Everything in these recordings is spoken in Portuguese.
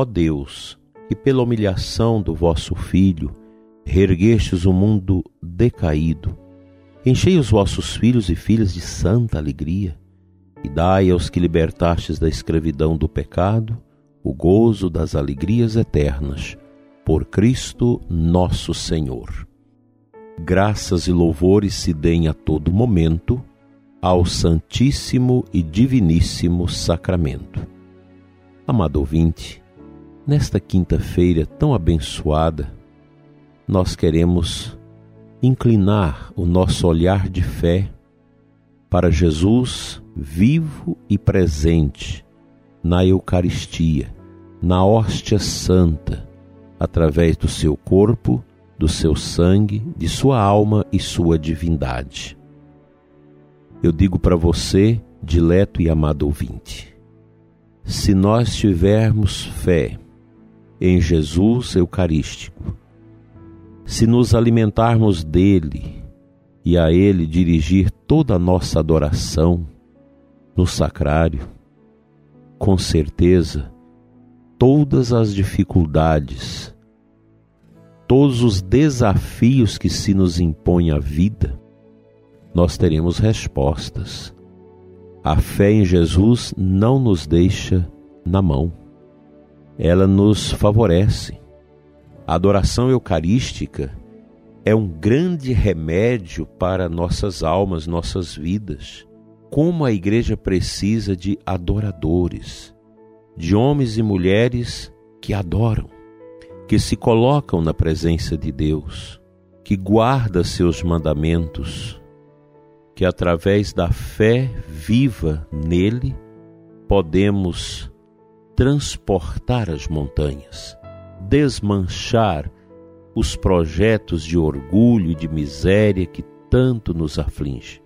Ó Deus, que pela humilhação do vosso Filho reerguestes o mundo decaído, enchei os vossos filhos e filhas de santa alegria e dai aos que libertastes da escravidão do pecado o gozo das alegrias eternas. Por Cristo nosso Senhor. Graças e louvores se deem a todo momento ao Santíssimo e Diviníssimo Sacramento. Amado ouvinte, nesta quinta-feira tão abençoada, nós queremos inclinar o nosso olhar de fé para Jesus vivo e presente na Eucaristia, na hóstia santa, através do seu corpo, do seu sangue, de sua alma e sua divindade. Eu digo para você, dileto e amado ouvinte, se nós tivermos fé em Jesus Eucarístico, se nos alimentarmos dele e a ele dirigir toda a nossa adoração no sacrário, com certeza, todas as dificuldades, todos os desafios que se nos impõem à vida, nós teremos respostas. A fé em Jesus não nos deixa na mão, ela nos favorece. A adoração eucarística é um grande remédio para nossas almas, nossas vidas. Como a igreja precisa de adoradores, de homens e mulheres que adoram, que se colocam na presença de Deus, que guarda seus mandamentos, que através da fé viva nele podemos transportar as montanhas, desmanchar os projetos de orgulho e de miséria que tanto nos aflige.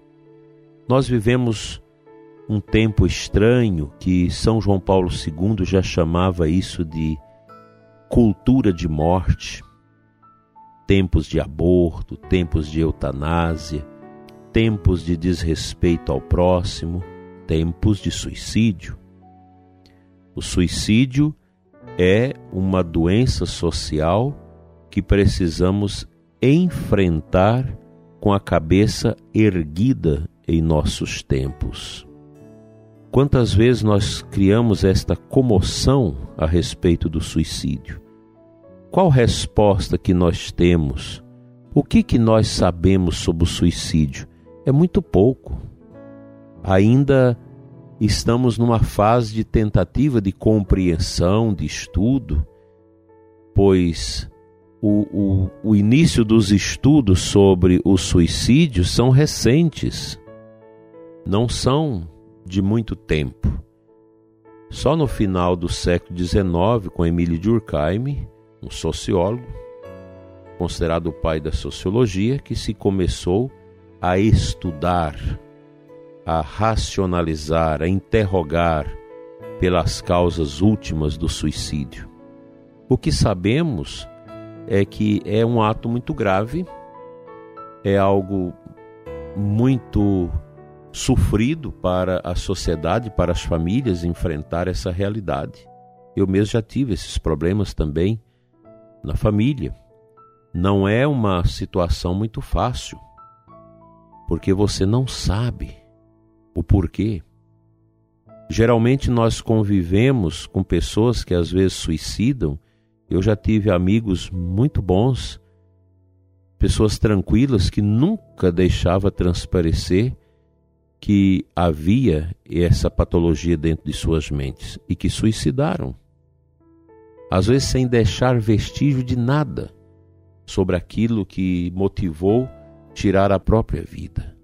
Nós vivemos um tempo estranho que São João Paulo II já chamava isso de cultura de morte, tempos de aborto, tempos de eutanásia, tempos de desrespeito ao próximo, tempos de suicídio. O suicídio é uma doença social que precisamos enfrentar com a cabeça erguida em nossos tempos. Quantas vezes nós criamos esta comoção a respeito do suicídio? Qual resposta que nós temos? O que que nós sabemos sobre o suicídio? é muito pouco. Ainda estamos numa fase de tentativa de compreensão, de estudo, pois o, o, o início dos estudos sobre o suicídio são recentes, não são de muito tempo. Só no final do século XIX, com Emílio Durkheim, um sociólogo, considerado o pai da sociologia, que se começou a estudar, a racionalizar, a interrogar pelas causas últimas do suicídio. O que sabemos é que é um ato muito grave, é algo muito sofrido para a sociedade, para as famílias enfrentar essa realidade. Eu mesmo já tive esses problemas também na família. Não é uma situação muito fácil porque você não sabe o porquê. Geralmente nós convivemos com pessoas que às vezes suicidam. Eu já tive amigos muito bons, pessoas tranquilas que nunca deixava transparecer que havia essa patologia dentro de suas mentes e que suicidaram. Às vezes sem deixar vestígio de nada sobre aquilo que motivou tirar a própria vida.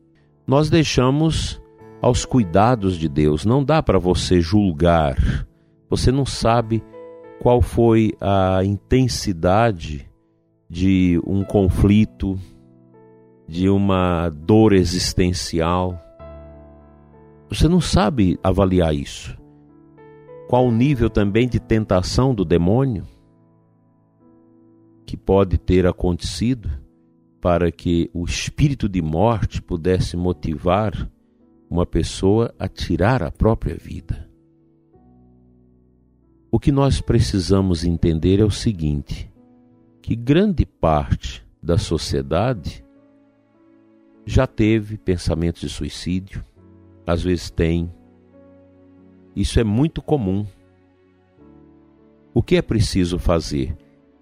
Nós deixamos aos cuidados de Deus, não dá para você julgar. Você não sabe qual foi a intensidade de um conflito, de uma dor existencial. Você não sabe avaliar isso. Qual o nível também de tentação do demônio que pode ter acontecido para que o espírito de morte pudesse motivar uma pessoa a tirar a própria vida. O que nós precisamos entender é o seguinte: que grande parte da sociedade já teve pensamentos de suicídio, às vezes tem. Isso é muito comum. O que é preciso fazer?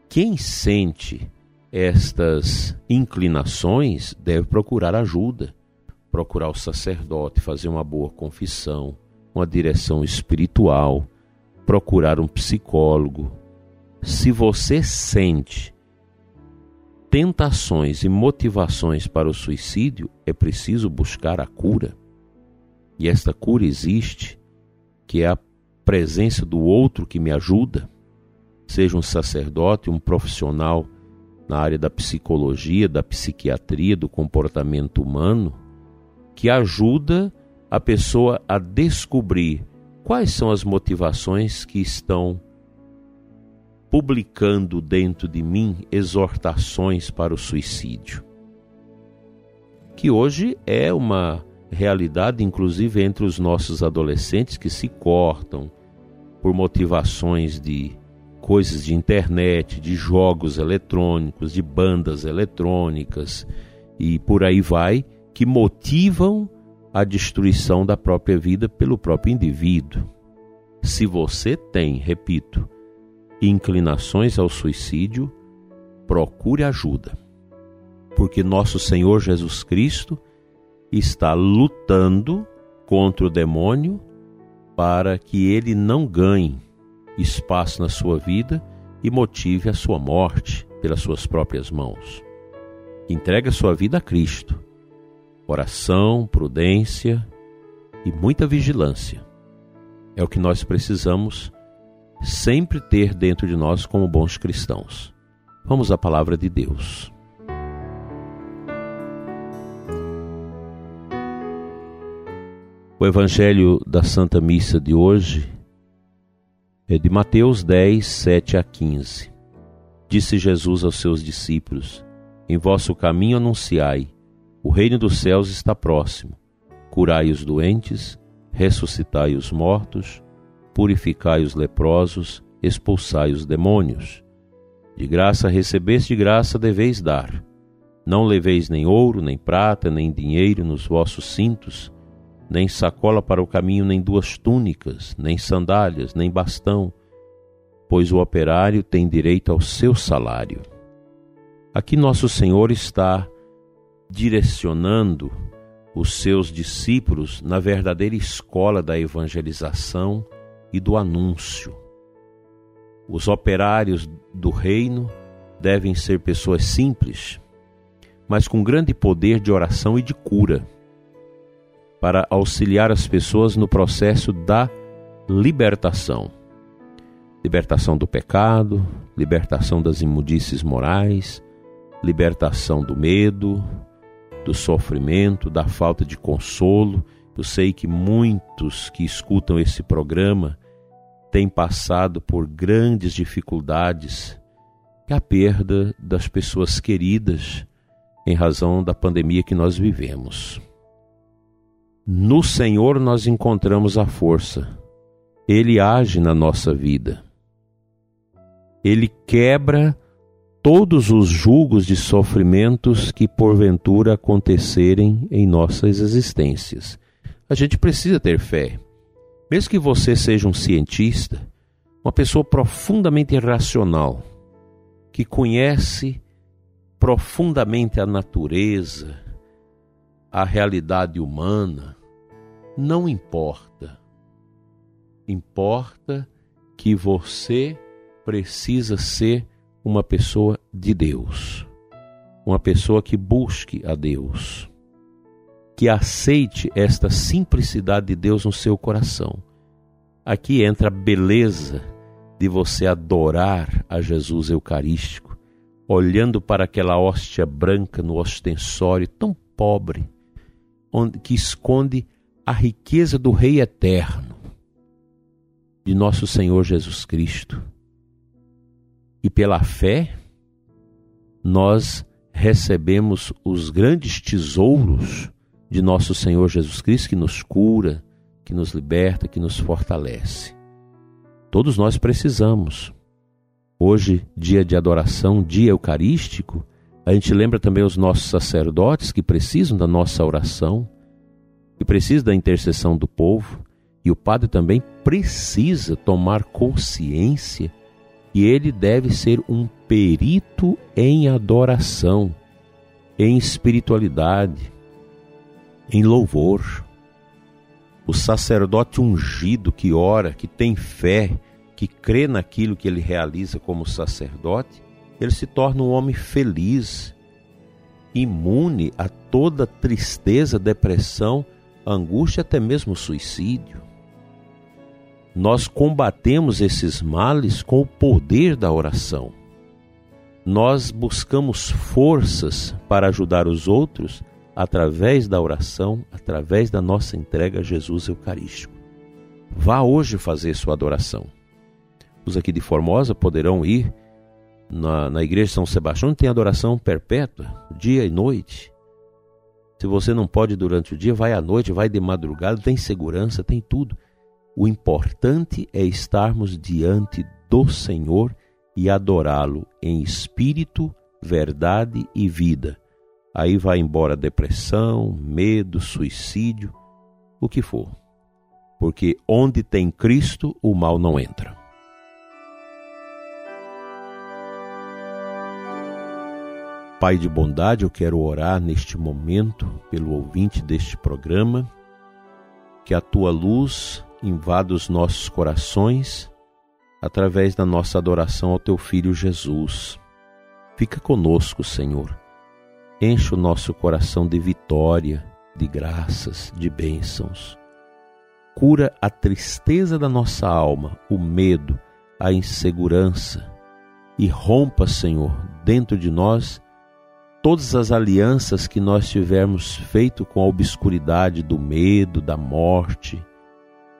Quem sente estas inclinações deve procurar ajuda, procurar o sacerdote, fazer uma boa confissão, uma direção espiritual procurar um psicólogo. Se você sente tentações e motivações para o suicídio, é preciso buscar a cura. E esta cura existe, que é a presença do outro que me ajuda, seja um sacerdote, um profissional na área da psicologia, da psiquiatria, do comportamento humano, que ajuda a pessoa a descobrir quais são as motivações que estão publicando dentro de mim exortações para o suicídio? Que hoje é uma realidade, inclusive entre os nossos adolescentes que se cortam por motivações de coisas de internet, de jogos eletrônicos, de bandas eletrônicas e por aí vai, que motivam a destruição da própria vida pelo próprio indivíduo. Se você tem, repito, inclinações ao suicídio, procure ajuda, porque nosso Senhor Jesus Cristo está lutando contra o demônio para que ele não ganhe espaço na sua vida e motive a sua morte pelas suas próprias mãos. Entregue a sua vida a Cristo oração, prudência e muita vigilância. É o que nós precisamos sempre ter dentro de nós como bons cristãos. Vamos à palavra de Deus. O Evangelho da Santa Missa de hoje é de Mateus 10, 7 a 15. Disse Jesus aos seus discípulos: Em vosso caminho anunciai o reino dos céus está próximo. Curai os doentes, ressuscitai os mortos, purificai os leprosos, expulsai os demônios. De graça recebeste, de graça deveis dar. Não leveis nem ouro, nem prata, nem dinheiro nos vossos cintos, nem sacola para o caminho, nem duas túnicas, nem sandálias, nem bastão, pois o operário tem direito ao seu salário. Aqui nosso Senhor está direcionando os seus discípulos na verdadeira escola da evangelização e do anúncio. Os operários do reino devem ser pessoas simples, mas com grande poder de oração e de cura, para auxiliar as pessoas no processo da libertação. Libertação do pecado, libertação das imundícies morais, libertação do medo, do sofrimento, da falta de consolo. Eu sei que muitos que escutam esse programa têm passado por grandes dificuldades e a perda das pessoas queridas em razão da pandemia que nós vivemos. No Senhor nós encontramos a força. Ele age na nossa vida. Ele quebra todos os julgos de sofrimentos que porventura acontecerem em nossas existências. A gente precisa ter fé. Mesmo que você seja um cientista, uma pessoa profundamente racional, que conhece profundamente a natureza, a realidade humana, não importa. Importa que você precisa ser uma pessoa de Deus, uma pessoa que busque a Deus, que aceite esta simplicidade de Deus no seu coração. Aqui entra a beleza de você adorar a Jesus Eucarístico, olhando para aquela hóstia branca no ostensório tão pobre, onde, que esconde a riqueza do Rei Eterno, de nosso Senhor Jesus Cristo. E pela fé, nós recebemos os grandes tesouros de nosso Senhor Jesus Cristo que nos cura, que nos liberta, que nos fortalece. Todos nós precisamos. Hoje, dia de adoração, dia eucarístico, a gente lembra também os nossos sacerdotes que precisam da nossa oração, que precisam da intercessão do povo, e o padre também precisa tomar consciência que ele deve ser um perito em adoração, em espiritualidade, em louvor. O sacerdote ungido que ora, que tem fé, que crê naquilo que ele realiza como sacerdote, ele se torna um homem feliz, imune a toda tristeza, depressão, angústia, até mesmo suicídio. Nós combatemos esses males com o poder da oração. Nós buscamos forças para ajudar os outros através da oração, através da nossa entrega a Jesus Eucarístico. Vá hoje fazer sua adoração. Os aqui de Formosa poderão ir na, na igreja de São Sebastião, tem adoração perpétua, dia e noite. Se você não pode durante o dia, vai à noite, vai de madrugada, tem segurança, tem tudo. O importante é estarmos diante do Senhor e adorá-lo em espírito, verdade e vida. Aí vai embora depressão, medo, suicídio, o que for. Porque onde tem Cristo, o mal não entra. Pai de bondade, eu quero orar neste momento pelo ouvinte deste programa, que a tua luz invada os nossos corações através da nossa adoração ao teu filho Jesus. Fica conosco, Senhor. Enche o nosso coração de vitória, de graças, de bênçãos. Cura a tristeza da nossa alma, o medo, a insegurança e rompa, Senhor, dentro de nós todas as alianças que nós tivermos feito com a obscuridade do medo, da morte,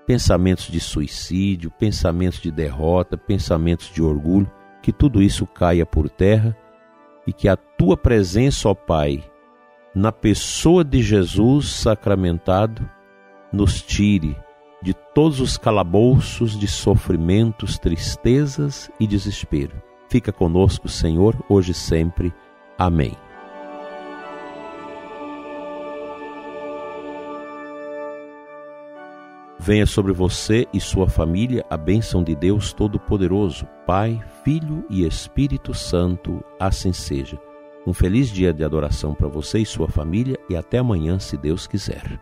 pensamentos de suicídio, pensamentos de derrota, pensamentos de orgulho, que tudo isso caia por terra e que a tua presença, ó Pai, na pessoa de Jesus sacramentado, nos tire de todos os calabouços de sofrimentos, tristezas e desespero. Fica conosco, Senhor, hoje e sempre. Amém. Venha sobre você e sua família a bênção de Deus Todo-Poderoso, Pai, Filho e Espírito Santo, assim seja. Um feliz dia de adoração para você e sua família e até amanhã, se Deus quiser.